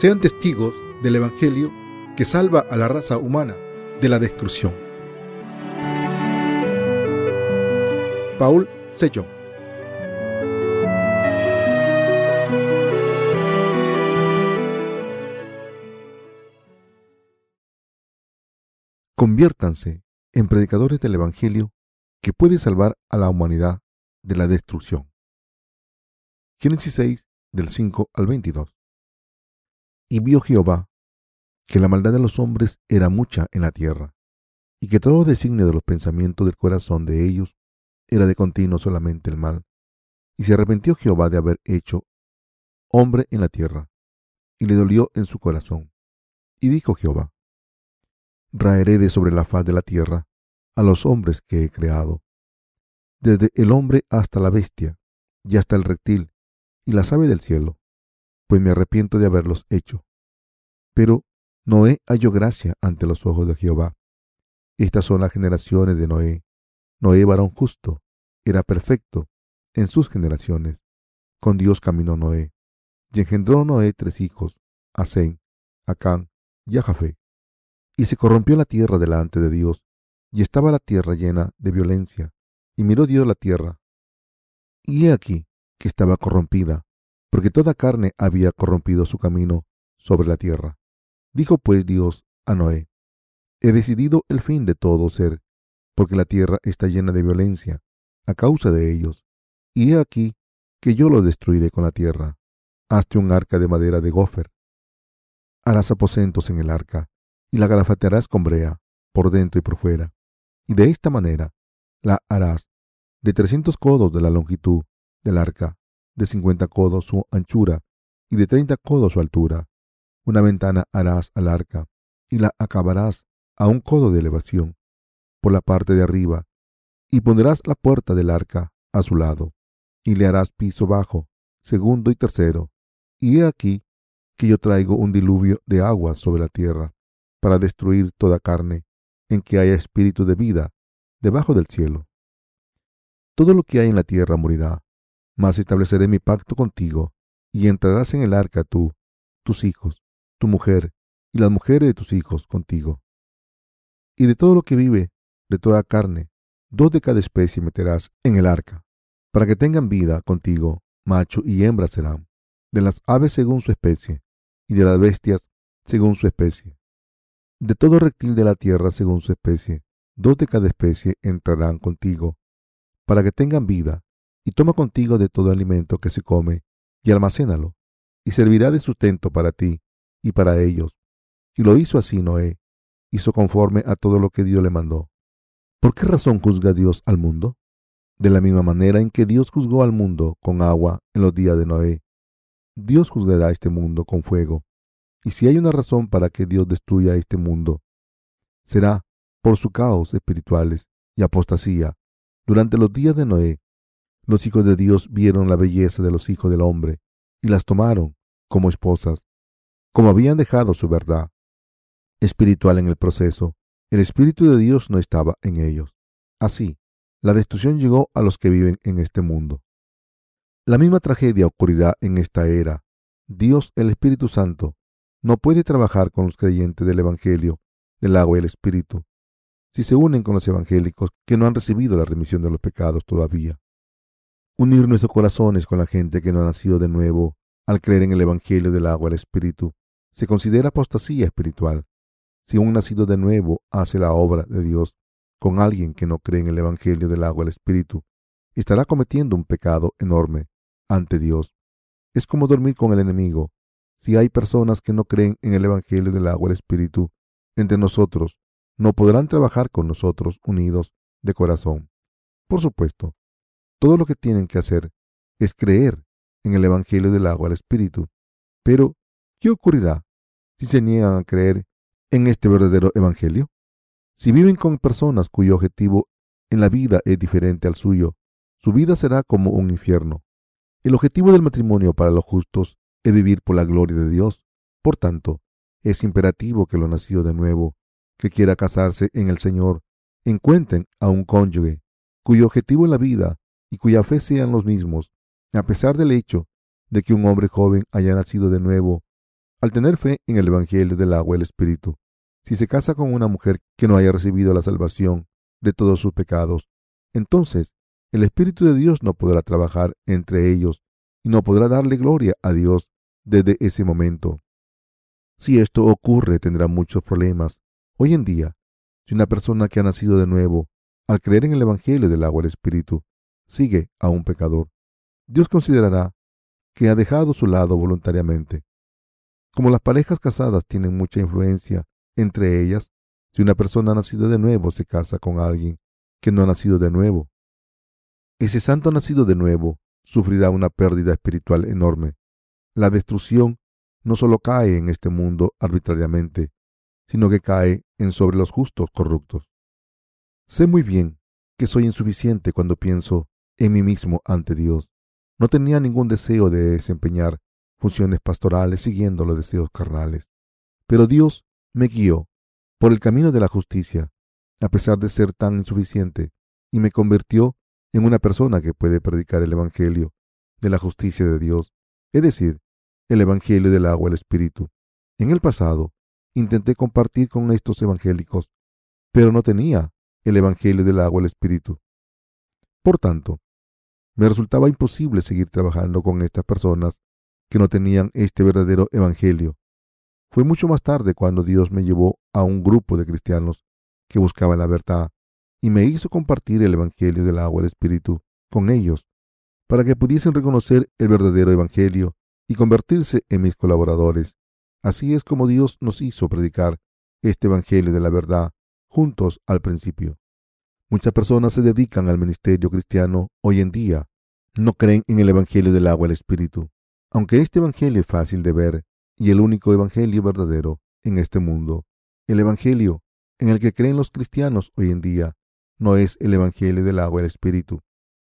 sean testigos del Evangelio que salva a la raza humana de la destrucción. Paul Sellón Conviértanse en predicadores del Evangelio que puede salvar a la humanidad de la destrucción. Génesis 6, del 5 al 22. Y vio Jehová que la maldad de los hombres era mucha en la tierra, y que todo designio de los pensamientos del corazón de ellos era de continuo solamente el mal. Y se arrepintió Jehová de haber hecho hombre en la tierra, y le dolió en su corazón. Y dijo Jehová, Raeré de sobre la faz de la tierra a los hombres que he creado, desde el hombre hasta la bestia, y hasta el reptil, y las aves del cielo, pues me arrepiento de haberlos hecho. Pero Noé halló gracia ante los ojos de Jehová. Estas son las generaciones de Noé. Noé, varón justo, era perfecto en sus generaciones. Con Dios caminó Noé, y engendró Noé tres hijos, Asén, Acán y Ajafé. Y se corrompió la tierra delante de Dios, y estaba la tierra llena de violencia. Y miró Dios la tierra, y he aquí que estaba corrompida, porque toda carne había corrompido su camino sobre la tierra. Dijo pues Dios a Noé, He decidido el fin de todo ser, porque la tierra está llena de violencia a causa de ellos, y he aquí que yo lo destruiré con la tierra. Hazte un arca de madera de gofer. Harás aposentos en el arca, y la galafatearás con brea, por dentro y por fuera. Y de esta manera la harás de trescientos codos de la longitud del arca, de cincuenta codos su anchura, y de treinta codos su altura. Una ventana harás al arca, y la acabarás a un codo de elevación, por la parte de arriba, y pondrás la puerta del arca a su lado, y le harás piso bajo, segundo y tercero. Y he aquí que yo traigo un diluvio de agua sobre la tierra, para destruir toda carne, en que haya espíritu de vida debajo del cielo. Todo lo que hay en la tierra morirá, mas estableceré mi pacto contigo, y entrarás en el arca tú, tus hijos, tu mujer, y las mujeres de tus hijos contigo. Y de todo lo que vive, de toda carne, dos de cada especie meterás en el arca, para que tengan vida contigo, macho y hembra serán, de las aves según su especie, y de las bestias según su especie. De todo reptil de la tierra según su especie, dos de cada especie entrarán contigo, para que tengan vida, y toma contigo de todo alimento que se come, y almacénalo, y servirá de sustento para ti y para ellos. Y lo hizo así Noé, hizo conforme a todo lo que Dios le mandó. ¿Por qué razón juzga Dios al mundo? De la misma manera en que Dios juzgó al mundo con agua en los días de Noé, Dios juzgará este mundo con fuego. Y si hay una razón para que Dios destruya este mundo, será por su caos espirituales y apostasía. Durante los días de Noé, los hijos de Dios vieron la belleza de los hijos del hombre y las tomaron como esposas, como habían dejado su verdad espiritual en el proceso. El Espíritu de Dios no estaba en ellos. Así, la destrucción llegó a los que viven en este mundo. La misma tragedia ocurrirá en esta era. Dios, el Espíritu Santo, no puede trabajar con los creyentes del Evangelio, del agua y el Espíritu, si se unen con los evangélicos que no han recibido la remisión de los pecados todavía. Unir nuestros corazones con la gente que no ha nacido de nuevo al creer en el Evangelio del agua y el Espíritu se considera apostasía espiritual. Si un nacido de nuevo hace la obra de Dios con alguien que no cree en el Evangelio del agua el Espíritu, estará cometiendo un pecado enorme ante Dios. Es como dormir con el enemigo. Si hay personas que no creen en el Evangelio del agua el Espíritu entre nosotros, no podrán trabajar con nosotros unidos de corazón. Por supuesto, todo lo que tienen que hacer es creer en el Evangelio del agua al Espíritu. Pero, ¿qué ocurrirá si se niegan a creer en este verdadero Evangelio? Si viven con personas cuyo objetivo en la vida es diferente al suyo, su vida será como un infierno. El objetivo del matrimonio para los justos es vivir por la gloria de Dios. Por tanto, es imperativo que lo nacido de nuevo, que quiera casarse en el Señor, encuentren a un cónyuge cuyo objetivo en la vida y cuya fe sean los mismos, a pesar del hecho de que un hombre joven haya nacido de nuevo Al tener fe en el Evangelio del agua y el Espíritu, si se casa con una mujer que no haya recibido la salvación de todos sus pecados, entonces el Espíritu de Dios no podrá trabajar entre ellos y no podrá darle gloria a Dios desde ese momento. Si esto ocurre, tendrá muchos problemas. Hoy en día, si una persona que ha nacido de nuevo, al creer en el Evangelio del agua y el Espíritu, sigue a un pecador, Dios considerará que ha dejado su lado voluntariamente. Como las parejas casadas tienen mucha influencia entre ellas, si una persona nacida de nuevo se casa con alguien que no ha nacido de nuevo, ese santo nacido de nuevo sufrirá una pérdida espiritual enorme. La destrucción no solo cae en este mundo arbitrariamente, sino que cae en sobre los justos corruptos. Sé muy bien que soy insuficiente cuando pienso en mí mismo ante Dios. No tenía ningún deseo de desempeñar funciones pastorales siguiendo los deseos carnales. Pero Dios me guió por el camino de la justicia, a pesar de ser tan insuficiente, y me convirtió en una persona que puede predicar el Evangelio de la justicia de Dios, es decir, el Evangelio del agua y el Espíritu. En el pasado, intenté compartir con estos evangélicos, pero no tenía el Evangelio del agua y el Espíritu. Por tanto, me resultaba imposible seguir trabajando con estas personas que no tenían este verdadero Evangelio. Fue mucho más tarde cuando Dios me llevó a un grupo de cristianos que buscaban la verdad y me hizo compartir el Evangelio del agua y el Espíritu con ellos, para que pudiesen reconocer el verdadero Evangelio y convertirse en mis colaboradores. Así es como Dios nos hizo predicar este Evangelio de la verdad juntos al principio. Muchas personas se dedican al ministerio cristiano hoy en día. No creen en el Evangelio del agua y el Espíritu. Aunque este Evangelio es fácil de ver y el único Evangelio verdadero en este mundo, el Evangelio en el que creen los cristianos hoy en día no es el Evangelio del agua y el Espíritu,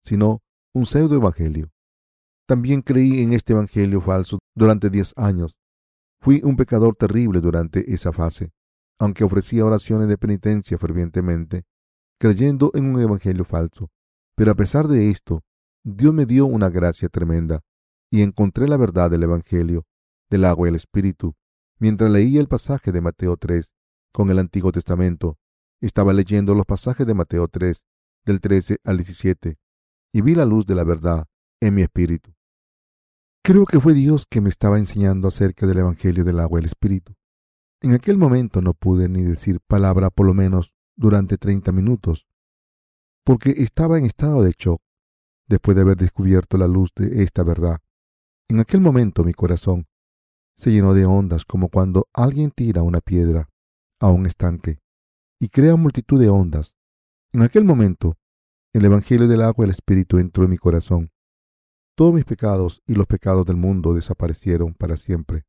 sino un pseudo Evangelio. También creí en este Evangelio falso durante diez años. Fui un pecador terrible durante esa fase, aunque ofrecía oraciones de penitencia fervientemente, creyendo en un Evangelio falso. Pero a pesar de esto, Dios me dio una gracia tremenda y encontré la verdad del Evangelio, del agua y el Espíritu, mientras leía el pasaje de Mateo 3 con el Antiguo Testamento estaba leyendo los pasajes de Mateo 3, del 13 al 17, y vi la luz de la verdad en mi espíritu. Creo que fue Dios que me estaba enseñando acerca del Evangelio del agua y el Espíritu. En aquel momento no pude ni decir palabra por lo menos durante 30 minutos, porque estaba en estado de shock después de haber descubierto la luz de esta verdad. En aquel momento mi corazón se llenó de ondas como cuando alguien tira una piedra a un estanque y crea multitud de ondas. En aquel momento, el Evangelio del agua y el Espíritu entró en mi corazón. Todos mis pecados y los pecados del mundo desaparecieron para siempre.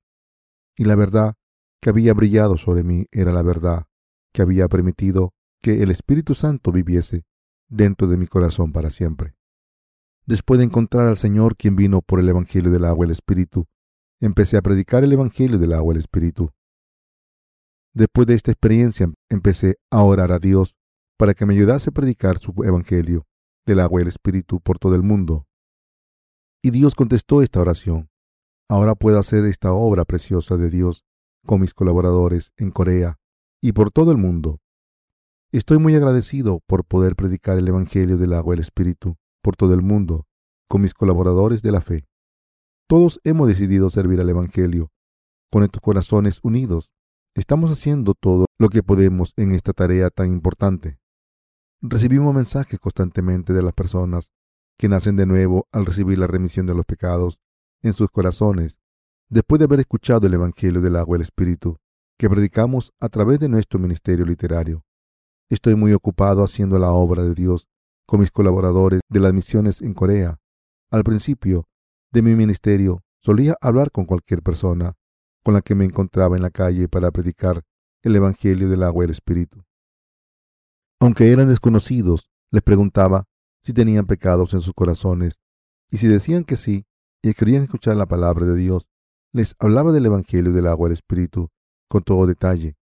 Y la verdad que había brillado sobre mí era la verdad que había permitido que el Espíritu Santo viviese dentro de mi corazón para siempre. Después de encontrar al Señor quien vino por el Evangelio del agua y el Espíritu, empecé a predicar el Evangelio del agua y el Espíritu. Después de esta experiencia empecé a orar a Dios para que me ayudase a predicar su Evangelio del agua y el Espíritu por todo el mundo. Y Dios contestó esta oración. Ahora puedo hacer esta obra preciosa de Dios con mis colaboradores en Corea y por todo el mundo. Estoy muy agradecido por poder predicar el Evangelio del agua y el Espíritu por todo el mundo con mis colaboradores de la fe. Todos hemos decidido servir al Evangelio con estos corazones unidos Estamos haciendo todo lo que podemos en esta tarea tan importante. Recibimos mensajes constantemente de las personas que nacen de nuevo al recibir la remisión de los pecados en sus corazones, después de haber escuchado el Evangelio del agua y el Espíritu, que predicamos a través de nuestro ministerio literario. Estoy muy ocupado haciendo la obra de Dios con mis colaboradores de las misiones en Corea. Al principio de mi ministerio solía hablar con cualquier persona con la que me encontraba en la calle para predicar el Evangelio del agua y el Espíritu. Aunque eran desconocidos, les preguntaba si tenían pecados en sus corazones, y si decían que sí y querían escuchar la palabra de Dios, les hablaba del Evangelio del agua y el Espíritu con todo detalle.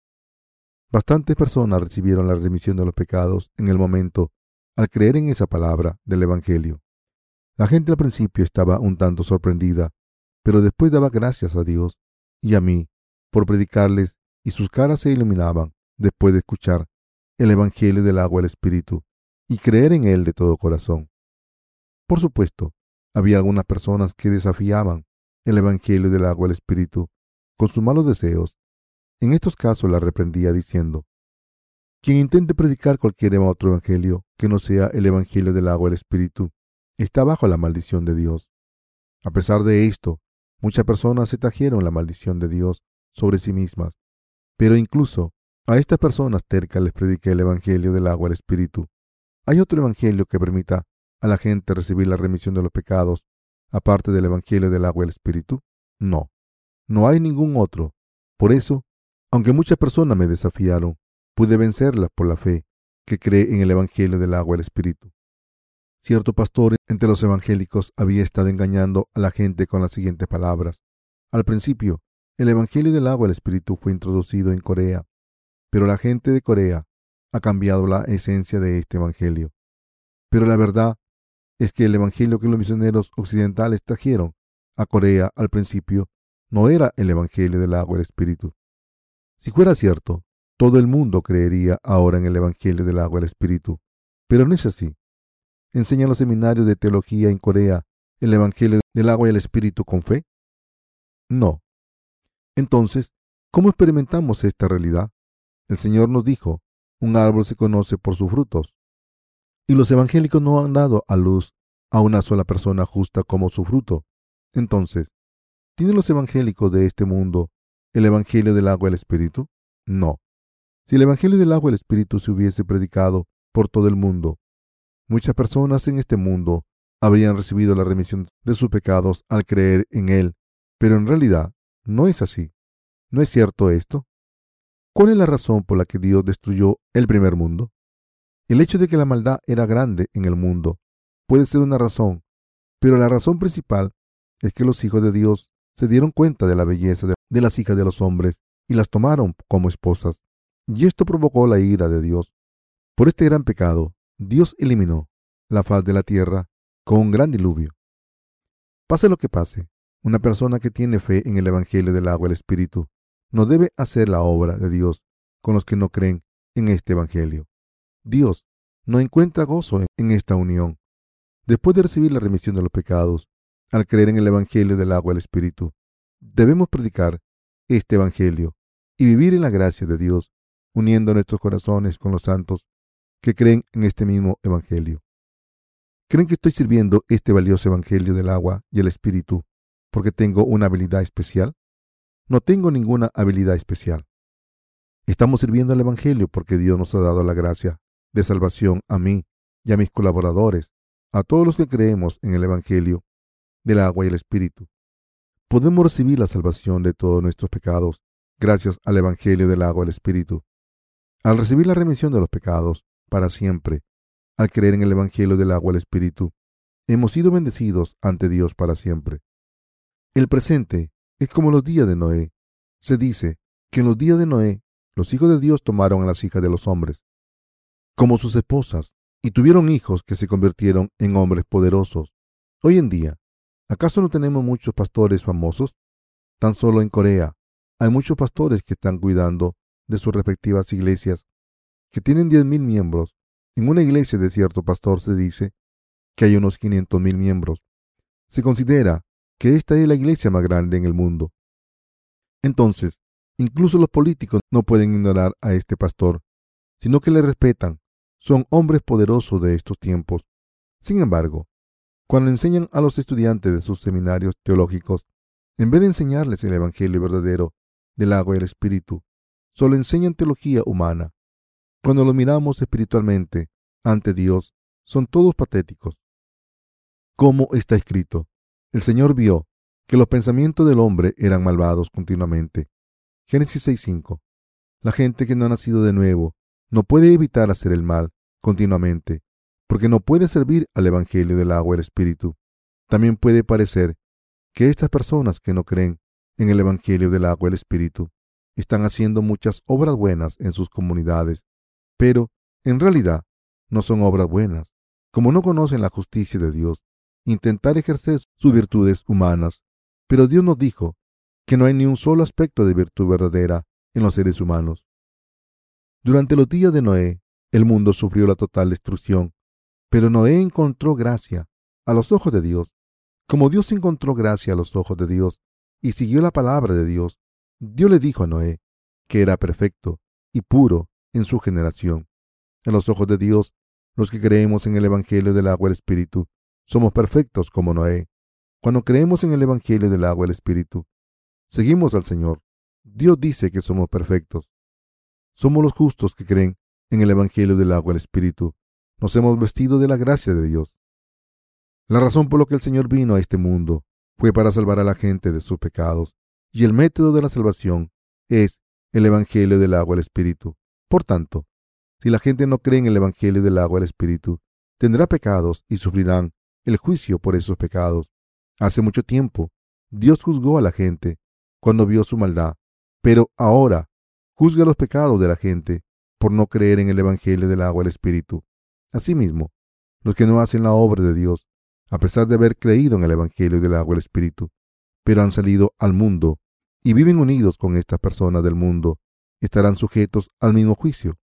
Bastantes personas recibieron la remisión de los pecados en el momento al creer en esa palabra del Evangelio. La gente al principio estaba un tanto sorprendida, pero después daba gracias a Dios y a mí por predicarles y sus caras se iluminaban después de escuchar el Evangelio del agua del Espíritu y creer en él de todo corazón. Por supuesto, había algunas personas que desafiaban el Evangelio del agua del Espíritu con sus malos deseos. En estos casos la reprendía diciendo, quien intente predicar cualquier otro evangelio que no sea el evangelio del agua del Espíritu está bajo la maldición de Dios. A pesar de esto, muchas personas se trajeron la maldición de Dios sobre sí mismas. Pero incluso a estas personas tercas les prediqué el evangelio del agua del Espíritu. ¿Hay otro evangelio que permita a la gente recibir la remisión de los pecados aparte del evangelio del agua del Espíritu? No, no hay ningún otro. Por eso, aunque muchas personas me desafiaron, pude vencerlas por la fe que cree en el Evangelio del agua del Espíritu. Cierto pastor entre los evangélicos había estado engañando a la gente con las siguientes palabras. Al principio, el Evangelio del agua del Espíritu fue introducido en Corea, pero la gente de Corea ha cambiado la esencia de este Evangelio. Pero la verdad es que el Evangelio que los misioneros occidentales trajeron a Corea al principio no era el Evangelio del agua del Espíritu. Si fuera cierto, todo el mundo creería ahora en el Evangelio del agua del Espíritu. Pero no es así. ¿Enseñan los seminarios de teología en Corea el Evangelio del agua y el Espíritu con fe? No. Entonces, ¿cómo experimentamos esta realidad? El Señor nos dijo, un árbol se conoce por sus frutos. Y los evangélicos no han dado a luz a una sola persona justa como su fruto. Entonces, ¿tienen los evangélicos de este mundo el Evangelio del agua y el Espíritu? No. Si el Evangelio del agua y el Espíritu se hubiese predicado por todo el mundo, muchas personas en este mundo habrían recibido la remisión de sus pecados al creer en Él, pero en realidad no es así. ¿No es cierto esto? ¿Cuál es la razón por la que Dios destruyó el primer mundo? El hecho de que la maldad era grande en el mundo puede ser una razón, pero la razón principal es que los hijos de Dios se dieron cuenta de la belleza de, las hijas de los hombres y las tomaron como esposas. Y esto provocó la ira de Dios. Por este gran pecado, Dios eliminó la faz de la tierra con un gran diluvio. Pase lo que pase, una persona que tiene fe en el Evangelio del agua y el Espíritu no debe hacer la obra de Dios con los que no creen en este Evangelio. Dios no encuentra gozo en esta unión. Después de recibir la remisión de los pecados, al creer en el Evangelio del agua y el Espíritu, debemos predicar este Evangelio y vivir en la gracia de Dios uniendo nuestros corazones con los santos que creen en este mismo Evangelio. ¿Creen que estoy sirviendo este valioso Evangelio del agua y el Espíritu porque tengo una habilidad especial? No tengo ninguna habilidad especial. Estamos sirviendo al Evangelio porque Dios nos ha dado la gracia de salvación a mí y a mis colaboradores, a todos los que creemos en el Evangelio del agua y el Espíritu. Podemos recibir la salvación de todos nuestros pecados gracias al Evangelio del agua y el Espíritu. Al recibir la remisión de los pecados para siempre, al creer en el Evangelio del agua del Espíritu, hemos sido bendecidos ante Dios para siempre. El presente es como los días de Noé. Se dice que en los días de Noé los hijos de Dios tomaron a las hijas de los hombres como sus esposas y tuvieron hijos que se convirtieron en hombres poderosos. Hoy en día, ¿acaso no tenemos muchos pastores famosos? Tan solo en Corea hay muchos pastores que están cuidando de sus respectivas iglesias, que tienen 10.000 miembros. En una iglesia de cierto pastor se dice que hay unos 500.000 miembros. Se considera que esta es la iglesia más grande en el mundo. Entonces, incluso los políticos no pueden ignorar a este pastor, sino que le respetan. Son hombres poderosos de estos tiempos. Sin embargo, cuando enseñan a los estudiantes de sus seminarios teológicos, en vez de enseñarles el Evangelio verdadero del agua y el Espíritu, solo enseñan teología humana. Cuando lo miramos espiritualmente ante Dios, son todos patéticos. Como está escrito, el Señor vio que los pensamientos del hombre eran malvados continuamente. Génesis 6.5. La gente que no ha nacido de nuevo no puede evitar hacer el mal continuamente, porque no puede servir al Evangelio del agua y el Espíritu. También puede parecer que estas personas que no creen en el Evangelio del agua y el Espíritu están haciendo muchas obras buenas en sus comunidades, pero en realidad no son obras buenas. Como no conocen la justicia de Dios, intentar ejercer sus virtudes humanas. Pero Dios nos dijo que no hay ni un solo aspecto de virtud verdadera en los seres humanos. Durante los días de Noé, el mundo sufrió la total destrucción, pero Noé encontró gracia a los ojos de Dios. Como Dios encontró gracia a los ojos de Dios y siguió la palabra de Dios, Dios le dijo a Noé que era perfecto y puro en su generación. En los ojos de Dios, los que creemos en el Evangelio del agua y el Espíritu, somos perfectos como Noé. Cuando creemos en el Evangelio del agua y el Espíritu, seguimos al Señor. Dios dice que somos perfectos. Somos los justos que creen en el Evangelio del agua y el Espíritu. Nos hemos vestido de la gracia de Dios. La razón por la que el Señor vino a este mundo fue para salvar a la gente de sus pecados, y el método de la salvación es el Evangelio del agua el Espíritu. Por tanto, si la gente no cree en el Evangelio del agua el Espíritu, tendrá pecados y sufrirán el juicio por esos pecados. Hace mucho tiempo, Dios juzgó a la gente cuando vio su maldad, pero ahora juzga los pecados de la gente por no creer en el Evangelio del agua el Espíritu. Asimismo, los que no hacen la obra de Dios, a pesar de haber creído en el Evangelio del agua el Espíritu, pero han salido al mundo y viven unidos con estas personas del mundo, estarán sujetos al mismo juicio.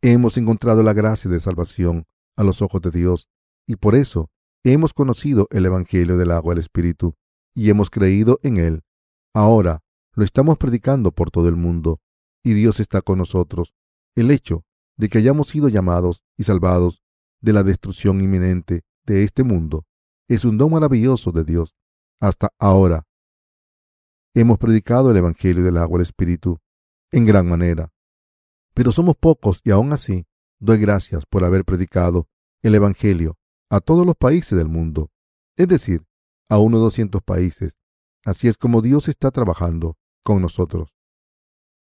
Hemos encontrado la gracia de salvación a los ojos de Dios y por eso hemos conocido el Evangelio del agua y el Espíritu y hemos creído en él. Ahora lo estamos predicando por todo el mundo y Dios está con nosotros. El hecho de que hayamos sido llamados y salvados de la destrucción inminente de este mundo es un don maravilloso de Dios. Hasta ahora hemos predicado el Evangelio del agua y el Espíritu en gran manera. Pero somos pocos y aún así doy gracias por haber predicado el Evangelio a todos los países del mundo, es decir, a unos 200 países Así es como Dios está trabajando con nosotros.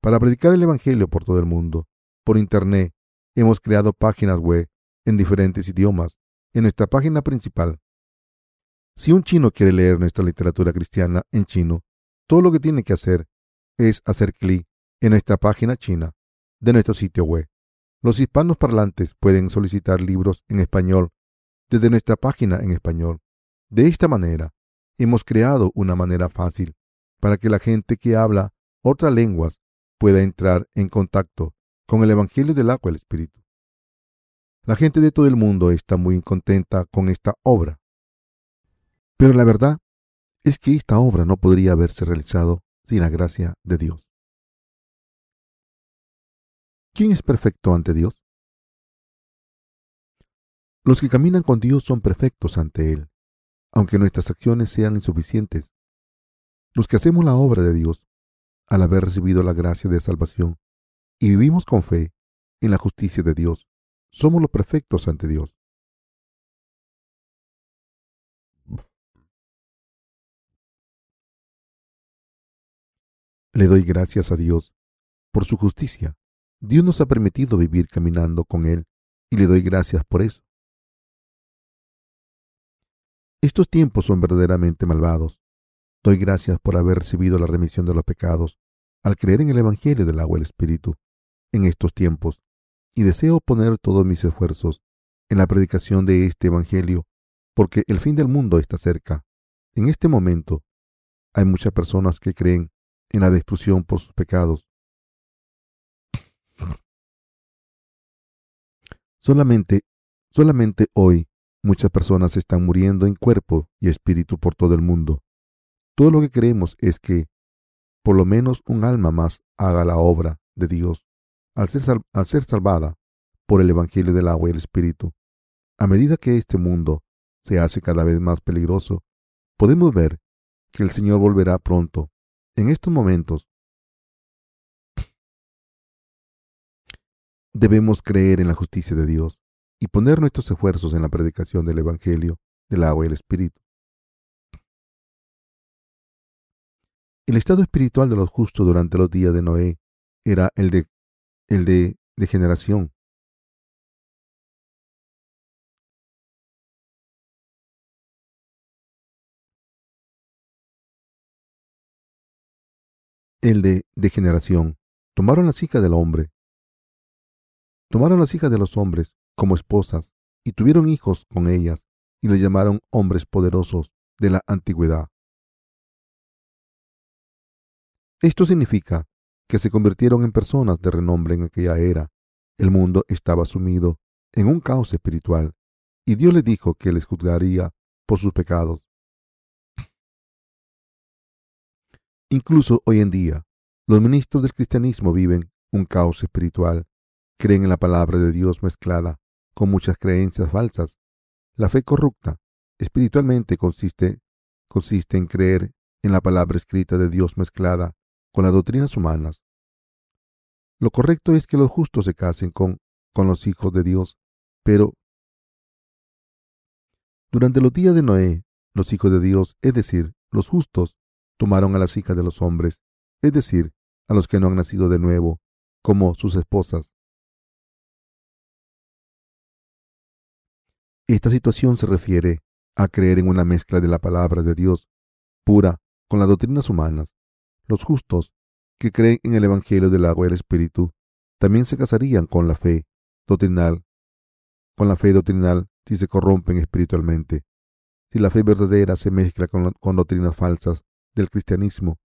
Para predicar el Evangelio por todo el mundo, por Internet, hemos creado páginas web en diferentes idiomas en nuestra página principal. Si un chino quiere leer nuestra literatura cristiana en chino, todo lo que tiene que hacer es hacer clic en nuestra página china de nuestro sitio web. Los hispanos parlantes pueden solicitar libros en español desde nuestra página en español. De esta manera, hemos creado una manera fácil para que la gente que habla otras lenguas pueda entrar en contacto con el Evangelio del agua y el Espíritu. La gente de todo el mundo está muy contenta con esta obra. Pero la verdad es que esta obra no podría haberse realizado sin la gracia de Dios. ¿Quién es perfecto ante Dios? Los que caminan con Dios son perfectos ante Él aunque nuestras acciones sean insuficientes. Los que hacemos la obra de Dios, al haber recibido la gracia de salvación y vivimos con fe en la justicia de Dios, somos los perfectos ante Dios. Le doy gracias a Dios por su justicia. Dios nos ha permitido vivir caminando con Él y le doy gracias por eso. Estos tiempos son verdaderamente malvados. Doy gracias por haber recibido la remisión de los pecados al creer en el Evangelio del agua y el Espíritu en estos tiempos y deseo poner todos mis esfuerzos en la predicación de este Evangelio porque el fin del mundo está cerca. En este momento hay muchas personas que creen en la destrucción por sus pecados. Solamente, solamente hoy Muchas personas están muriendo en cuerpo y espíritu por todo el mundo. Todo lo que queremos es que por lo menos un alma más haga la obra de Dios al ser, al ser salvada por el Evangelio del agua y el Espíritu. A medida que este mundo se hace cada vez más peligroso, podemos ver que el Señor volverá pronto. En estos momentos debemos creer en la justicia de Dios y poner nuestros esfuerzos en la predicación del Evangelio del agua y el Espíritu. El estado espiritual de los justos durante los días de Noé era el de, el de degeneración. El de degeneración. Tomaron las hijas del hombre. Tomaron las hijas de los hombres como esposas y tuvieron hijos con ellas y les llamaron hombres poderosos de la antigüedad. Esto significa que se convirtieron en personas de renombre en aquella era. El mundo estaba sumido en un caos espiritual y Dios les dijo que les juzgaría por sus pecados. Incluso hoy en día, los ministros del cristianismo viven un caos espiritual, creen en la palabra de Dios mezclada con muchas creencias falsas. La fe corrupta espiritualmente consiste, consiste en creer en la palabra escrita de Dios mezclada con las doctrinas humanas. Lo correcto es que los justos se casen con, con los hijos de Dios, pero durante los días de Noé, los hijos de Dios, es decir, los justos, tomaron a las hijas de los hombres, es decir, a los que no han nacido de nuevo, como sus esposas. Esta situación se refiere a creer en una mezcla de la palabra de Dios pura con las doctrinas humanas. Los justos, que creen en el Evangelio del agua y el Espíritu, también se casarían con la fe doctrinal, con la fe doctrinal si se corrompen espiritualmente. Si la fe verdadera se mezcla con, con doctrinas falsas, del cristianismo,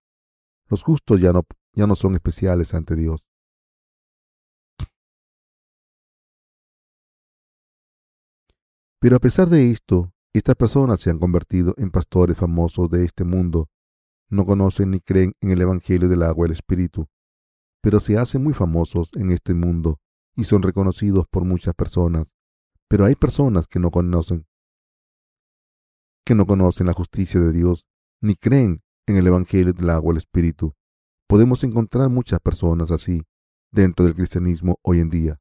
los justos ya no, ya no son especiales ante Dios. Pero a pesar de esto, estas personas se han convertido en pastores famosos de este mundo. No conocen ni creen en el Evangelio del agua y el Espíritu, pero se hacen muy famosos en este mundo y son reconocidos por muchas personas. Pero hay personas que no conocen, que no conocen la justicia de Dios, ni creen en el Evangelio del agua el Espíritu. Podemos encontrar muchas personas así dentro del cristianismo hoy en día.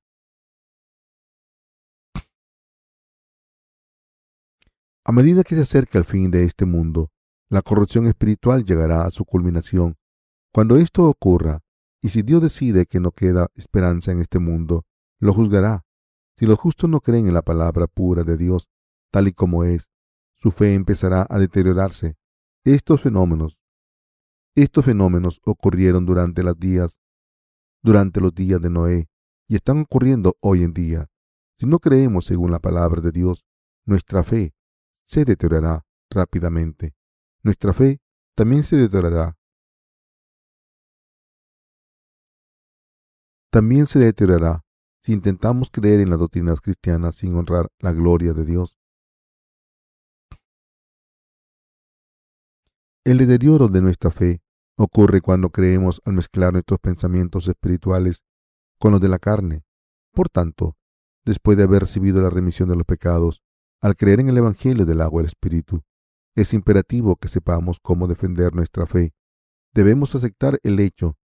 A medida que se acerca el fin de este mundo, la corrupción espiritual llegará a su culminación. Cuando esto ocurra, y si Dios decide que no queda esperanza en este mundo, lo juzgará. Si los justos no creen en la palabra pura de Dios, tal y como es, su fe empezará a deteriorarse estos fenómenos, estos fenómenos ocurrieron durante los días, durante los días de Noé y están ocurriendo hoy en día. Si no creemos según la palabra de Dios, nuestra fe se deteriorará rápidamente. Nuestra fe también se deteriorará. También se deteriorará si intentamos creer en las doctrinas cristianas sin honrar la gloria de Dios. El deterioro de nuestra fe ocurre cuando creemos al mezclar nuestros pensamientos espirituales con los de la carne. Por tanto, después de haber recibido la remisión de los pecados, al creer en el Evangelio del agua y el Espíritu, es imperativo que sepamos cómo defender nuestra fe. Debemos aceptar el hecho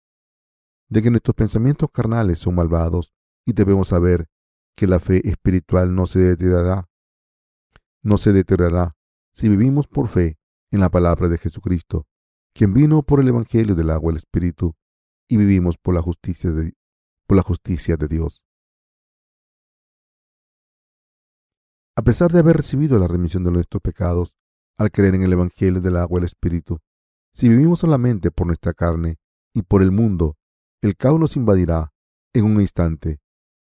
de que nuestros pensamientos carnales son malvados y debemos saber que la fe espiritual no se deteriorará. No se deteriorará si vivimos por fe en la palabra de Jesucristo, quien vino por el Evangelio del agua y el Espíritu, y vivimos por la justicia de, Dios. A pesar de haber recibido la remisión de nuestros pecados, al creer en el Evangelio del agua y el Espíritu, si vivimos solamente por nuestra carne y por el mundo, el caos nos invadirá en un instante.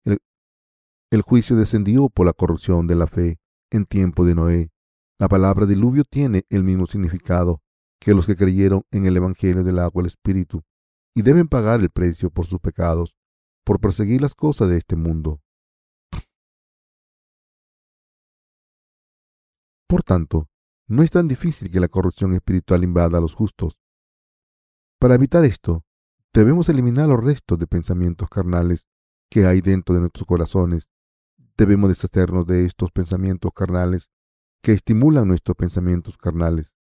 El juicio descendió por la corrupción de la fe en tiempo de Noé la palabra diluvio tiene el mismo significado que los que creyeron en el Evangelio del agua y el Espíritu y deben pagar el precio por sus pecados, por perseguir las cosas de este mundo. Por tanto, no es tan difícil que la corrupción espiritual invada a los justos. Para evitar esto, debemos eliminar los restos de pensamientos carnales que hay dentro de nuestros corazones. Debemos deshacernos de estos pensamientos carnales que estimulan nuestros pensamientos carnales.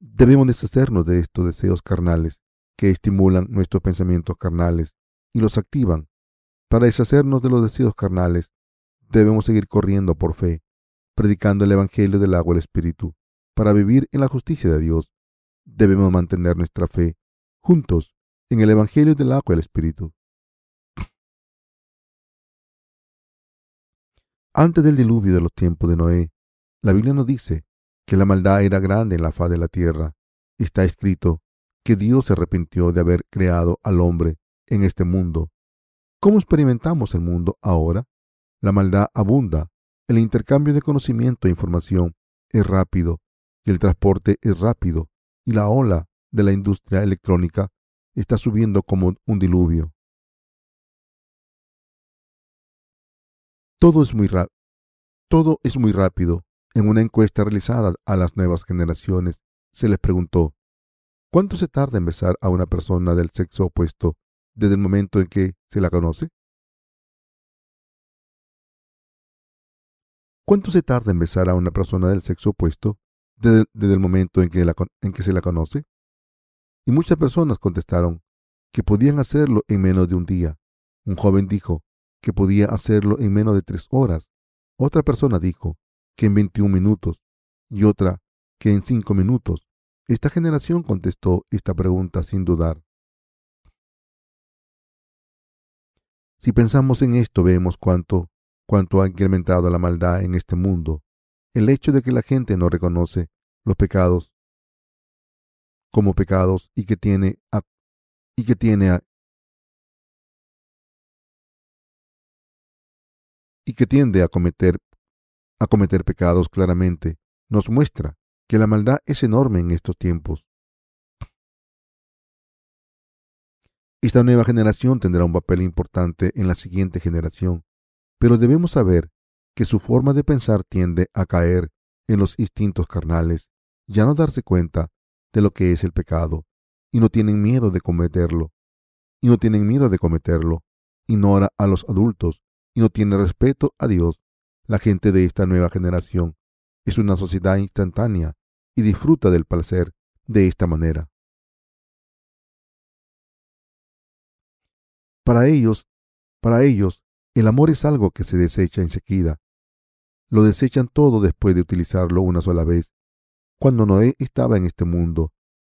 Debemos deshacernos de estos deseos carnales que estimulan nuestros pensamientos carnales y los activan. Para deshacernos de los deseos carnales, debemos seguir corriendo por fe, predicando el Evangelio del agua el Espíritu. Para vivir en la justicia de Dios, debemos mantener nuestra fe juntos en el Evangelio del agua el Espíritu. Antes del diluvio de los tiempos de Noé, la Biblia nos dice que la maldad era grande en la faz de la tierra. Está escrito que Dios se arrepintió de haber creado al hombre en este mundo. ¿Cómo experimentamos el mundo ahora? La maldad abunda, el intercambio de conocimiento e información es rápido y el transporte es rápido. y la ola de la industria electrónica está subiendo como un diluvio. Todo es muy, rápido. En una encuesta realizada a las nuevas generaciones, se les preguntó, ¿cuánto se tarda en besar a una persona del sexo opuesto desde el momento en que se la conoce? ¿Cuánto se tarda en besar a una persona del sexo opuesto desde, el momento en que se la conoce? Y muchas personas contestaron que podían hacerlo en menos de un día. Un joven dijo que podía hacerlo en menos de tres horas. Otra persona dijo que en 21 minutos y otra que en cinco minutos. Esta generación contestó esta pregunta sin dudar. Si pensamos en esto, vemos cuánto, cuánto ha incrementado la maldad en este mundo. El hecho de que la gente no reconoce los pecados como pecados y que tiene y que tiene y que tiende a cometer a cometer pecados claramente nos muestra que la maldad es enorme en estos tiempos. Esta nueva generación tendrá un papel importante en la siguiente generación, pero debemos saber que su forma de pensar tiende a caer en los instintos carnales, ya no darse cuenta de lo que es el pecado, y no tienen miedo de cometerlo, y no tienen miedo de cometerlo, ignora a los adultos y no tiene respeto a Dios. La gente de esta nueva generación es una sociedad instantánea y disfruta del placer de esta manera. Para ellos, para ellos, el amor es algo que se desecha enseguida. Lo desechan todo después de utilizarlo una sola vez. Cuando Noé estaba en este mundo,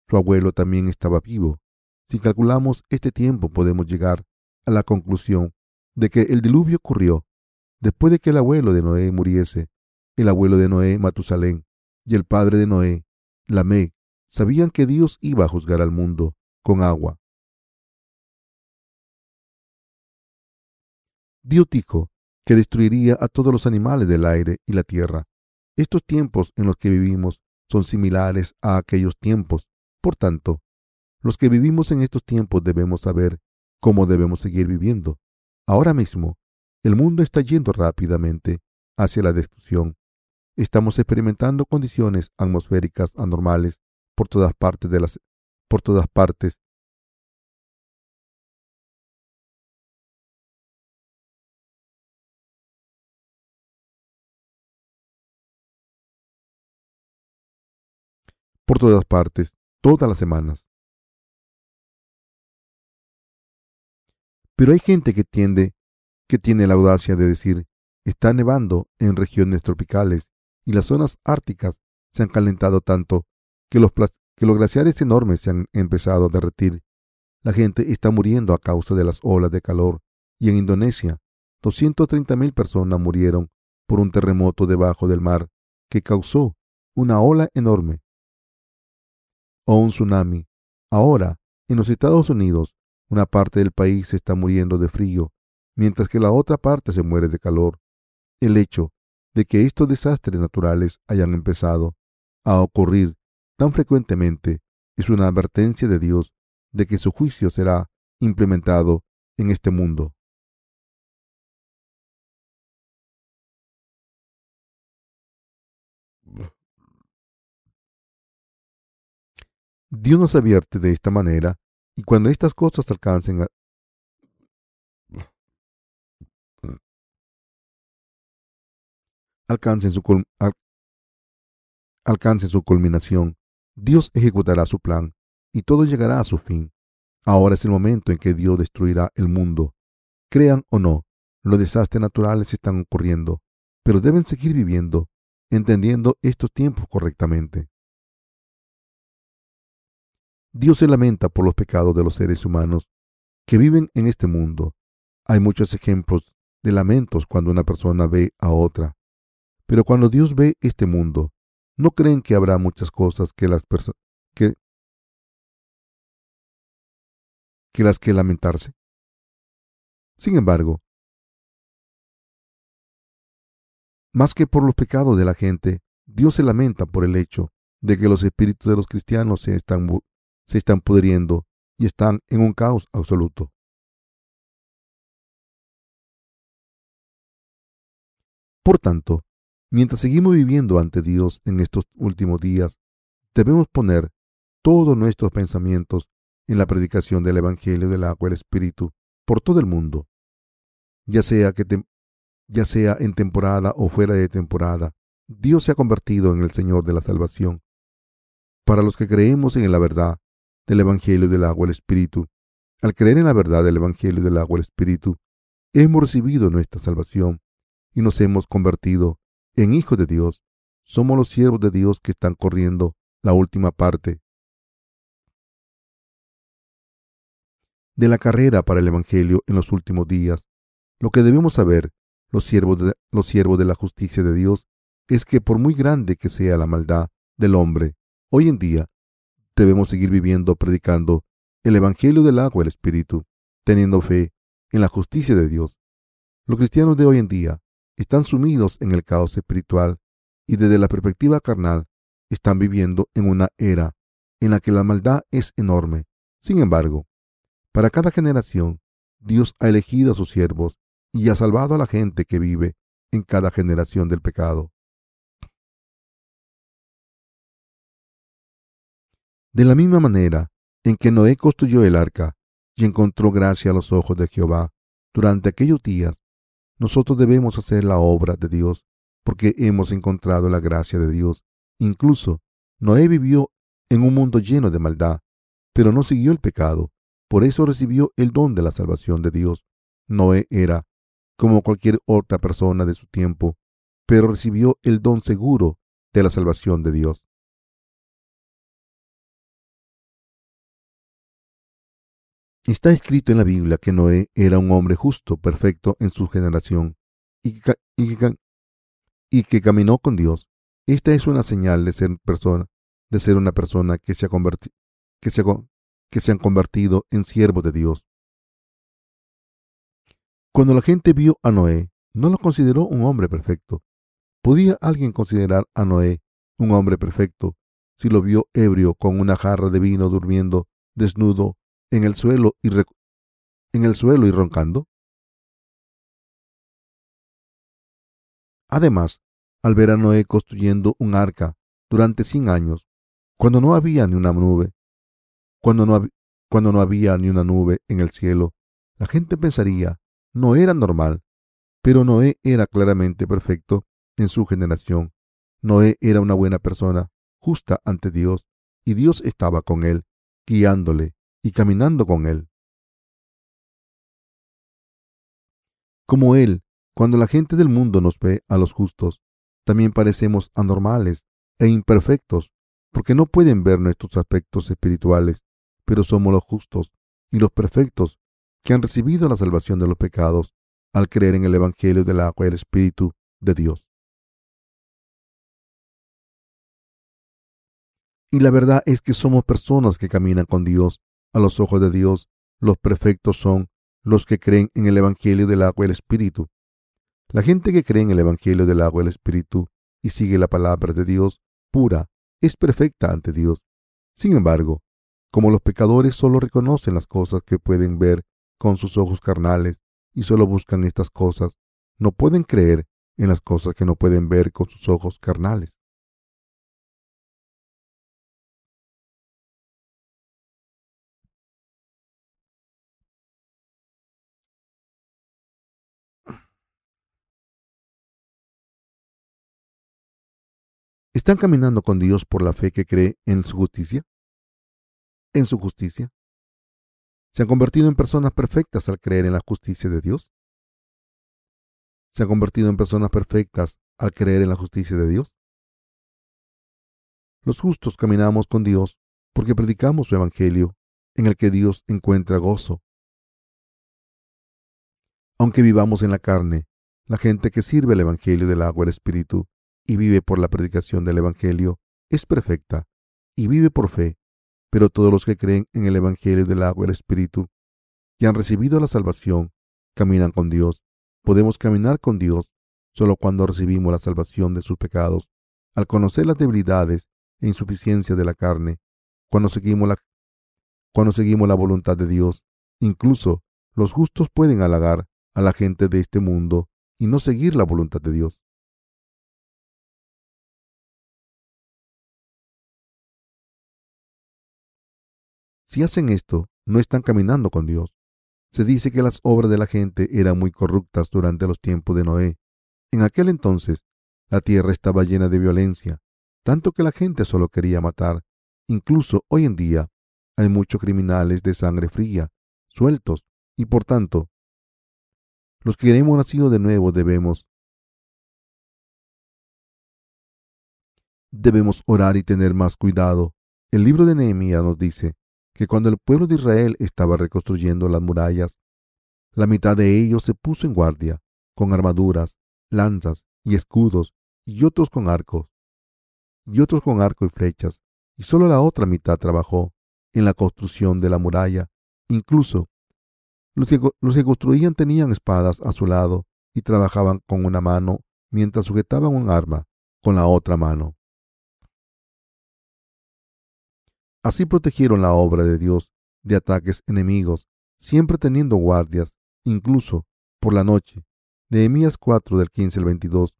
su abuelo también estaba vivo. Si calculamos este tiempo podemos llegar a la conclusión de que el diluvio ocurrió después de que el abuelo de Noé muriese. El abuelo de Noé, Matusalén, y el padre de Noé, Lamé, sabían que Dios iba a juzgar al mundo con agua. Dios dijo que destruiría a todos los animales del aire y la tierra. Estos tiempos en los que vivimos son similares a aquellos tiempos. Por tanto, los que vivimos en estos tiempos debemos saber cómo debemos seguir viviendo. Ahora mismo, el mundo está yendo rápidamente hacia la destrucción. Estamos experimentando condiciones atmosféricas anormales por todas partes de las por todas partes. Por todas partes, todas las semanas. Pero hay gente que tiende, que tiene la audacia de decir, está nevando en regiones tropicales y las zonas árticas se han calentado tanto que los, que los glaciares enormes se han empezado a derretir. La gente está muriendo a causa de las olas de calor y en Indonesia 230.000 personas murieron por un terremoto debajo del mar que causó una ola enorme o un tsunami. Ahora, en los Estados Unidos, una parte del país se está muriendo de frío, mientras que la otra parte se muere de calor. El hecho de que estos desastres naturales hayan empezado a ocurrir tan frecuentemente es una advertencia de Dios de que su juicio será implementado en este mundo. Dios nos advierte de esta manera y cuando estas cosas alcancen a, alcancen su, su culminación, Dios ejecutará su plan y todo llegará a su fin. Ahora es el momento en que Dios destruirá el mundo. Crean o no, los desastres naturales están ocurriendo, pero deben seguir viviendo, entendiendo estos tiempos correctamente. Dios se lamenta por los pecados de los seres humanos que viven en este mundo. Hay muchos ejemplos de lamentos cuando una persona ve a otra. Pero cuando Dios ve este mundo, ¿no creen que habrá muchas cosas que las que, que las que lamentarse? Sin embargo, más que por los pecados de la gente, Dios se lamenta por el hecho de que los espíritus de los cristianos se están, se están pudriendo y están en un caos absoluto. Por tanto, mientras seguimos viviendo ante Dios en estos últimos días, debemos poner todos nuestros pensamientos en la predicación del Evangelio del agua y Espíritu por todo el mundo, ya sea, que ya sea en temporada o fuera de temporada. Dios se ha convertido en el Señor de la salvación. Para los que creemos en la verdad del Evangelio del agua y el Espíritu, al creer en la verdad del Evangelio del agua y el Espíritu, hemos recibido nuestra salvación y nos hemos convertido en hijos de Dios. Somos los siervos de Dios que están corriendo la última parte de la carrera para el Evangelio en los últimos días. Lo que debemos saber, los siervos los siervos de la justicia de Dios, es que por muy grande que sea la maldad del hombre, hoy en día debemos seguir viviendo predicando el Evangelio del agua y el Espíritu, teniendo fe en la justicia de Dios. Los cristianos de hoy en día están sumidos en el caos espiritual y desde la perspectiva carnal están viviendo en una era en la que la maldad es enorme. Sin embargo, para cada generación, Dios ha elegido a sus siervos y ha salvado a la gente que vive en cada generación del pecado. De la misma manera en que Noé construyó el arca y encontró gracia a los ojos de Jehová durante aquellos días, nosotros debemos hacer la obra de Dios porque hemos encontrado la gracia de Dios. Incluso Noé vivió en un mundo lleno de maldad, pero no siguió el pecado por eso recibió el don de la salvación de Dios. Noé era como cualquier otra persona de su tiempo, pero recibió el don seguro de la salvación de Dios. Está escrito en la Biblia que Noé era un hombre justo, perfecto en su generación, y que, caminó con Dios. Esta es una señal de ser persona, de ser una persona que se ha, que se ha, que se han convertido en siervos de Dios. Cuando la gente vio a Noé, no lo consideró un hombre perfecto. ¿Podía alguien considerar a Noé un hombre perfecto si lo vio ebrio con una jarra de vino durmiendo desnudo en el suelo y, en el suelo y roncando? Además, al ver a Noé construyendo un arca durante cien años, cuando no había ni una nube, cuando no, cuando no había ni una nube en el cielo, la gente pensaría, no era normal, pero Noé era claramente perfecto en su generación. Noé era una buena persona, justa ante Dios, y Dios estaba con él, guiándole y caminando con él. Como él, cuando la gente del mundo nos ve a los justos, también parecemos anormales e imperfectos, porque no pueden ver nuestros aspectos espirituales pero somos los justos y los perfectos que han recibido la salvación de los pecados al creer en el Evangelio del agua y el Espíritu de Dios. Y la verdad es que somos personas que caminan con Dios. A los ojos de Dios, los perfectos son los que creen en el Evangelio del agua y el Espíritu. La gente que cree en el Evangelio del agua y el Espíritu y sigue la palabra de Dios pura es perfecta ante Dios. Sin embargo, como los pecadores solo reconocen las cosas que pueden ver con sus ojos carnales y solo buscan estas cosas, no pueden creer en las cosas que no pueden ver con sus ojos carnales. ¿Están caminando con Dios por la fe que cree en su justicia? en su justicia? ¿Se han convertido en personas perfectas al creer en la justicia de Dios? ¿Se han convertido en personas perfectas al creer en la justicia de Dios? Los justos caminamos con Dios porque predicamos su Evangelio en el que Dios encuentra gozo. Aunque vivamos en la carne, la gente que sirve el Evangelio del agua y el Espíritu y vive por la predicación del Evangelio es perfecta y vive por fe pero todos los que creen en el Evangelio del agua y el Espíritu y han recibido la salvación, caminan con Dios. Podemos caminar con Dios solo cuando recibimos la salvación de sus pecados. Al conocer las debilidades e insuficiencia de la carne, cuando seguimos la, cuando seguimos la voluntad de Dios. Incluso los justos pueden halagar a la gente de este mundo y no seguir la voluntad de Dios. Si hacen esto, no están caminando con Dios. Se dice que las obras de la gente eran muy corruptas durante los tiempos de Noé. En aquel entonces, la tierra estaba llena de violencia, tanto que la gente solo quería matar. Incluso hoy en día hay muchos criminales de sangre fría, sueltos, y por tanto, los que hemos nacido de nuevo debemos debemos orar y tener más cuidado. El libro de Nehemías nos dice que cuando el pueblo de Israel estaba reconstruyendo las murallas, la mitad de ellos se puso en guardia, con armaduras, lanzas y escudos, y otros con arcos y otros con arco y flechas, y solo la otra mitad trabajó en la construcción de la muralla. Incluso los que, construían tenían espadas a su lado y trabajaban con una mano mientras sujetaban un arma con la otra mano. Así protegieron la obra de Dios de ataques enemigos, siempre teniendo guardias, incluso por la noche. Nehemías 4 del 15 al 22.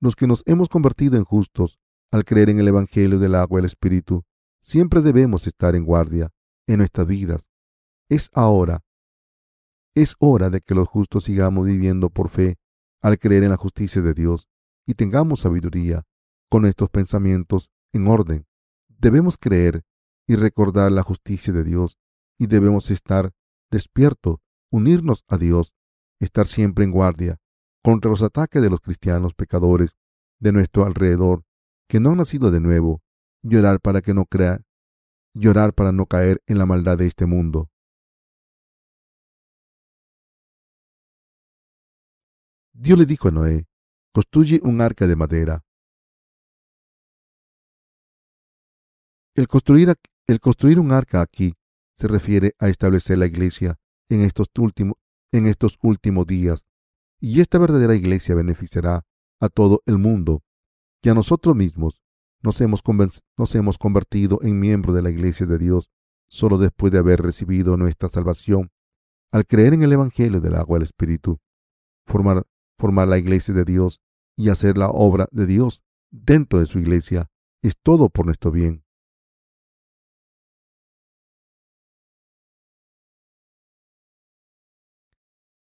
Los que nos hemos convertido en justos al creer en el Evangelio del agua y el Espíritu, siempre debemos estar en guardia en nuestras vidas. Es ahora, es hora de que los justos sigamos viviendo por fe al creer en la justicia de Dios y tengamos sabiduría con nuestros pensamientos en orden. Debemos creer y recordar la justicia de Dios y debemos estar despiertos, unirnos a Dios, estar siempre en guardia contra los ataques de los cristianos pecadores de nuestro alrededor que no han nacido de nuevo, llorar para que no crea, llorar para no caer en la maldad de este mundo. Dios le dijo a Noé, construye un arca de madera. El construir, el construir un arca aquí se refiere a establecer la iglesia en estos, últimos, en estos últimos días, y esta verdadera iglesia beneficiará a todo el mundo. Que a nosotros mismos nos hemos, nos hemos convertido en miembros de la Iglesia de Dios solo después de haber recibido nuestra salvación, al creer en el Evangelio del agua del Espíritu, formar, formar la Iglesia de Dios y hacer la obra de Dios dentro de su Iglesia es todo por nuestro bien.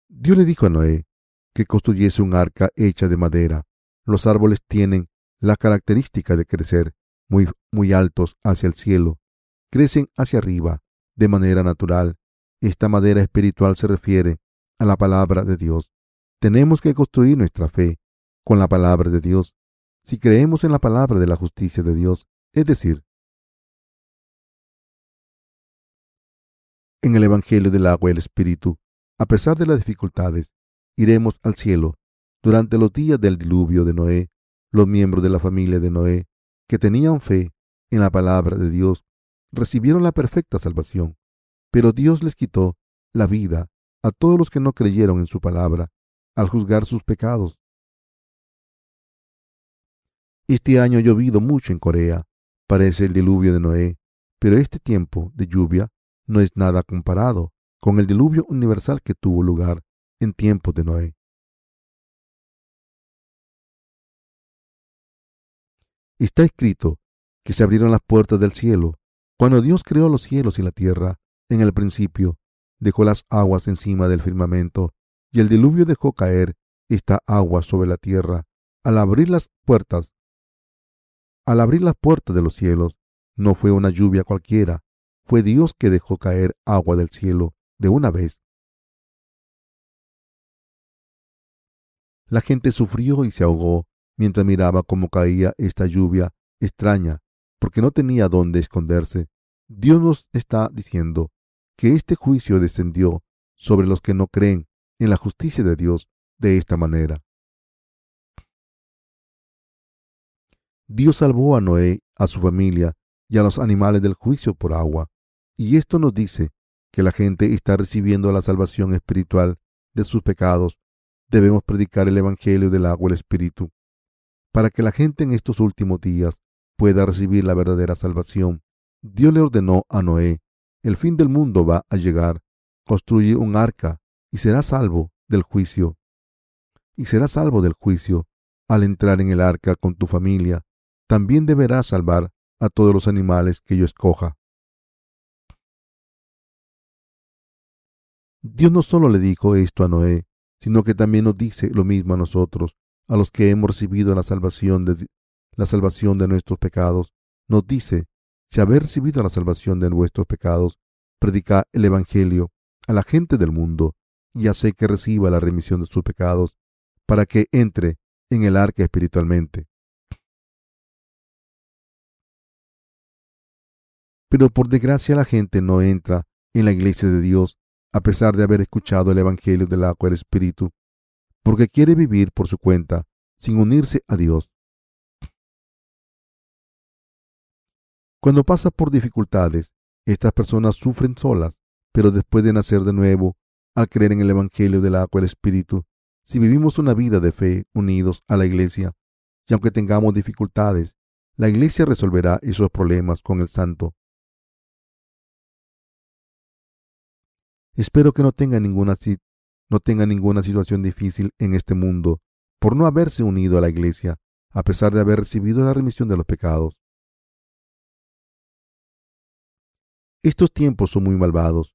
Dios le dijo a Noé que construyese un arca hecha de madera. Los árboles tienen la característica de crecer muy, muy altos hacia el cielo. Crecen hacia arriba de manera natural. Esta madera espiritual se refiere a la palabra de Dios. Tenemos que construir nuestra fe con la palabra de Dios. Si creemos en la palabra de la justicia de Dios, es decir, en el Evangelio del agua y el Espíritu, a pesar de las dificultades, iremos al cielo. Durante los días del diluvio de Noé, los miembros de la familia de Noé, que tenían fe en la palabra de Dios, recibieron la perfecta salvación, pero Dios les quitó la vida a todos los que no creyeron en su palabra al juzgar sus pecados. Este año ha llovido mucho en Corea, parece el diluvio de Noé, pero este tiempo de lluvia no es nada comparado con el diluvio universal que tuvo lugar en tiempos de Noé. Está escrito que se abrieron las puertas del cielo. Cuando Dios creó los cielos y la tierra, en el principio, dejó las aguas encima del firmamento, y el diluvio dejó caer esta agua sobre la tierra. Al abrir las puertas, al abrir las puertas de los cielos, no fue una lluvia cualquiera, fue Dios que dejó caer agua del cielo de una vez. La gente sufrió y se ahogó mientras miraba cómo caía esta lluvia extraña, porque no tenía dónde esconderse. Dios nos está diciendo que este juicio descendió sobre los que no creen en la justicia de Dios de esta manera. Dios salvó a Noé, a su familia y a los animales del juicio por agua, y esto nos dice que la gente está recibiendo la salvación espiritual de sus pecados. Debemos predicar el Evangelio del agua y el Espíritu para que la gente en estos últimos días pueda recibir la verdadera salvación, Dios le ordenó a Noé, el fin del mundo va a llegar, construye un arca y será salvo del juicio. Y será salvo del juicio al entrar en el arca con tu familia. También deberás salvar a todos los animales que yo escoja. Dios no solo le dijo esto a Noé, sino que también nos dice lo mismo a nosotros, a los que hemos recibido la salvación de, la salvación de nuestros pecados. Nos dice, si habéis recibido la salvación de vuestros pecados, predica el Evangelio a la gente del mundo y hace que reciba la remisión de sus pecados, para que entre en el arca espiritualmente. Pero por desgracia la gente no entra en la iglesia de Dios a pesar de haber escuchado el Evangelio del agua del Espíritu, porque quiere vivir por su cuenta, sin unirse a Dios. Cuando pasa por dificultades, estas personas sufren solas, pero después de nacer de nuevo, al creer en el Evangelio del agua del Espíritu, si vivimos una vida de fe unidos a la Iglesia, y aunque tengamos dificultades, la Iglesia resolverá esos problemas con el Santo. Espero que no tenga ninguna, no tenga ninguna situación difícil en este mundo por no haberse unido a la Iglesia, a pesar de haber recibido la remisión de los pecados. Estos tiempos son muy malvados.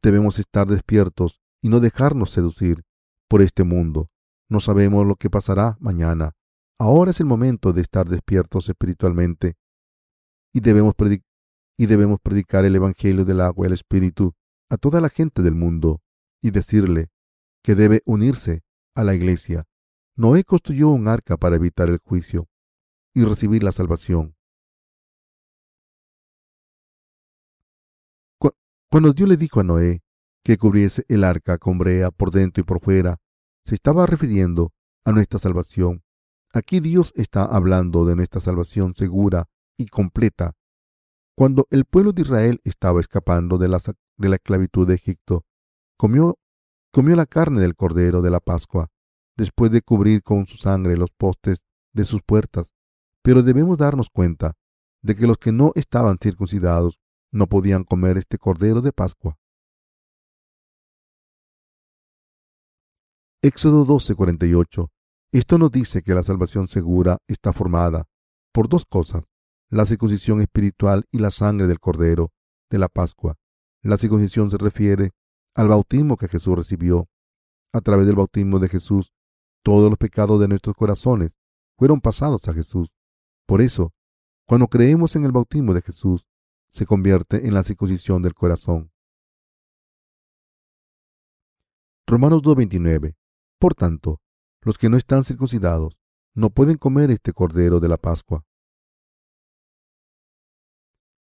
Debemos estar despiertos y no dejarnos seducir por este mundo. No sabemos lo que pasará mañana. Ahora es el momento de estar despiertos espiritualmente y debemos, y debemos predicar el Evangelio del agua y el Espíritu a toda la gente del mundo y decirle que debe unirse a la iglesia. Noé construyó un arca para evitar el juicio y recibir la salvación. Cuando Dios le dijo a Noé que cubriese el arca con brea por dentro y por fuera, se estaba refiriendo a nuestra salvación. Aquí Dios está hablando de nuestra salvación segura y completa. Cuando el pueblo de Israel estaba escapando de la de la esclavitud de Egipto, comió, comió la carne del cordero de la Pascua, después de cubrir con su sangre los postes de sus puertas. Pero debemos darnos cuenta de que los que no estaban circuncidados no podían comer este cordero de Pascua. Éxodo 12:48. Esto nos dice que la salvación segura está formada por dos cosas, la circuncisión espiritual y la sangre del cordero de la Pascua. La circuncisión se refiere al bautismo que Jesús recibió. A través del bautismo de Jesús, todos los pecados de nuestros corazones fueron pasados a Jesús. Por eso, cuando creemos en el bautismo de Jesús, se convierte en la circuncisión del corazón. Romanos 2.29. Por tanto, los que no están circuncidados no pueden comer este cordero de la Pascua.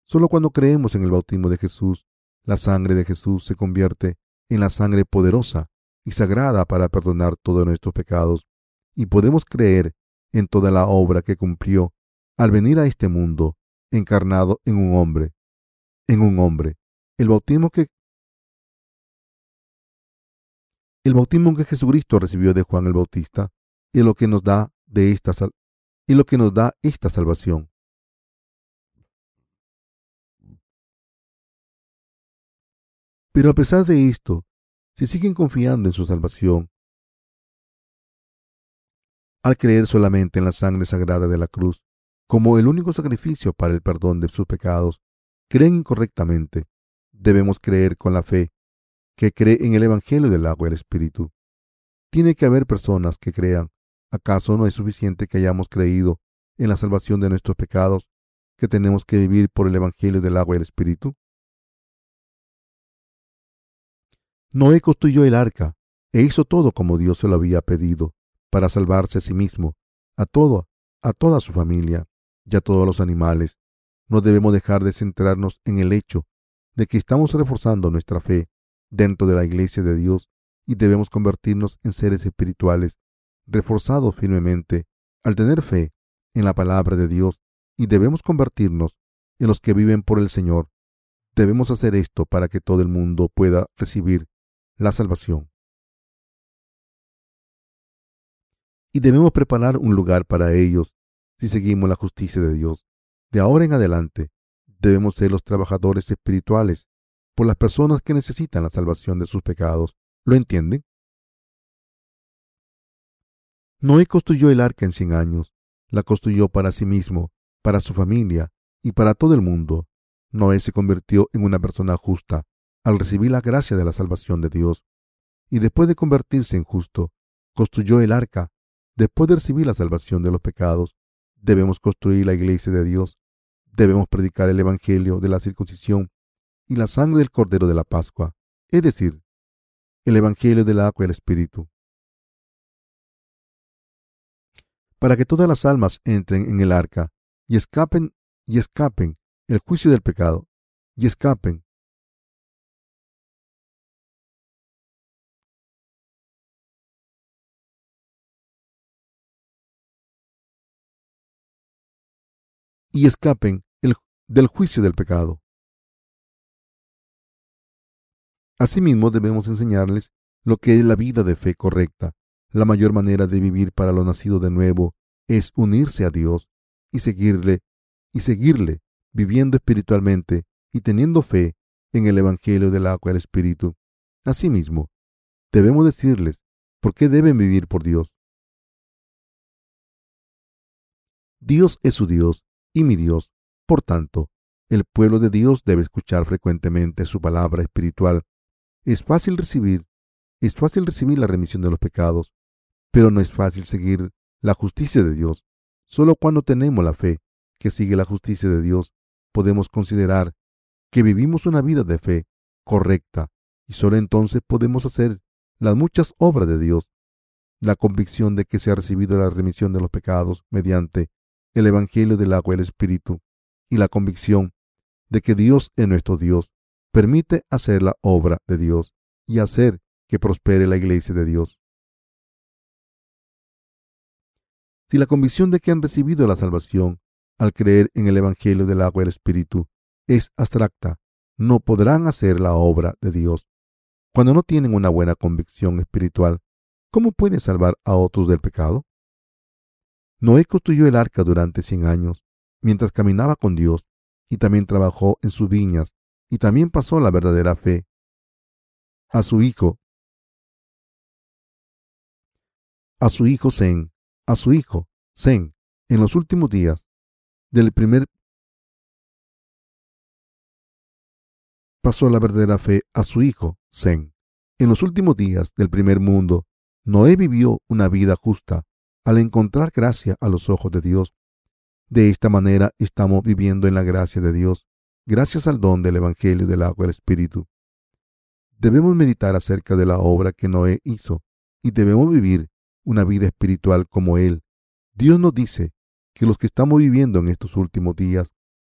Solo cuando creemos en el bautismo de Jesús la sangre de Jesús se convierte en la sangre poderosa y sagrada para perdonar todos nuestros pecados y podemos creer en toda la obra que cumplió al venir a este mundo encarnado en un hombre, en un hombre. El bautismo que el bautismo que Jesucristo recibió de Juan el Bautista es lo que nos da de esta y lo que nos da esta salvación. Pero a pesar de esto, si siguen confiando en su salvación, al creer solamente en la sangre sagrada de la cruz como el único sacrificio para el perdón de sus pecados, creen incorrectamente. Debemos creer con la fe que cree en el Evangelio del agua y el Espíritu. Tiene que haber personas que crean. ¿Acaso no es suficiente que hayamos creído en la salvación de nuestros pecados, que tenemos que vivir por el Evangelio del agua y el Espíritu? Noé construyó el arca e hizo todo como Dios se lo había pedido para salvarse a sí mismo, a todo, a toda su familia y a todos los animales. No debemos dejar de centrarnos en el hecho de que estamos reforzando nuestra fe dentro de la iglesia de Dios y debemos convertirnos en seres espirituales reforzados firmemente al tener fe en la palabra de Dios y debemos convertirnos en los que viven por el Señor. Debemos hacer esto para que todo el mundo pueda recibir la salvación. Y debemos preparar un lugar para ellos si seguimos la justicia de Dios. De ahora en adelante, debemos ser los trabajadores espirituales por las personas que necesitan la salvación de sus pecados. ¿Lo entienden? Noé construyó el arca en cien años. La construyó para sí mismo, para su familia y para todo el mundo. Noé se convirtió en una persona justa al recibir la gracia de la salvación de Dios. Y después de convertirse en justo, construyó el arca. Después de recibir la salvación de los pecados, debemos construir la iglesia de Dios. Debemos predicar el Evangelio de la circuncisión y la sangre del Cordero de la Pascua, es decir, el Evangelio del agua y el Espíritu. Para que todas las almas entren en el arca y escapen y escapen el juicio del pecado y escapen y escapen el, del juicio del pecado. Asimismo, debemos enseñarles lo que es la vida de fe correcta. La mayor manera de vivir para lo nacido de nuevo es unirse a Dios y seguirle, y seguirle, viviendo espiritualmente y teniendo fe en el Evangelio del agua y el Espíritu. Asimismo, debemos decirles por qué deben vivir por Dios. Dios es su Dios y mi Dios. Por tanto, el pueblo de Dios debe escuchar frecuentemente su palabra espiritual es fácil recibir, es fácil recibir la remisión de los pecados, pero no es fácil seguir la justicia de Dios. Solo cuando tenemos la fe que sigue la justicia de Dios, podemos considerar que vivimos una vida de fe correcta y solo entonces podemos hacer las muchas obras de Dios. La convicción de que se ha recibido la remisión de los pecados mediante el Evangelio del agua y el Espíritu y la convicción de que Dios es nuestro Dios permite hacer la obra de Dios y hacer que prospere la iglesia de Dios. Si la convicción de que han recibido la salvación al creer en el Evangelio del agua y el Espíritu es abstracta, no podrán hacer la obra de Dios. Cuando no tienen una buena convicción espiritual, ¿cómo pueden salvar a otros del pecado? Noé construyó el arca durante cien años, mientras caminaba con Dios, y también trabajó en sus viñas y también pasó la verdadera fe a su hijo, a su hijo Zen, a su hijo Zen, en los últimos días del primer pasó la verdadera fe a su hijo Zen. En los últimos días del primer mundo, Noé vivió una vida justa al encontrar gracia a los ojos de Dios. De esta manera estamos viviendo en la gracia de Dios gracias al don del Evangelio del agua del Espíritu. Debemos meditar acerca de la obra que Noé hizo y debemos vivir una vida espiritual como Él. Dios nos dice que los que estamos viviendo en estos últimos días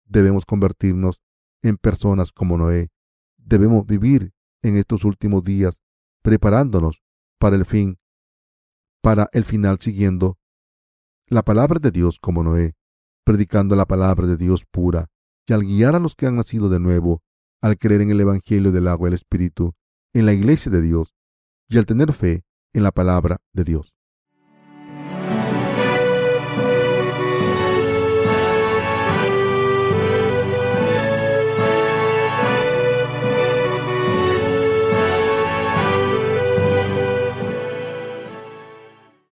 debemos convertirnos en personas como Noé. Debemos vivir en estos últimos días preparándonos para el fin, para el final siguiendo la palabra de Dios como Noé, predicando la palabra de Dios pura, y al guiar a los que han nacido de nuevo, al creer en el Evangelio del agua y el Espíritu, en la iglesia de Dios, y al tener fe en la palabra de Dios.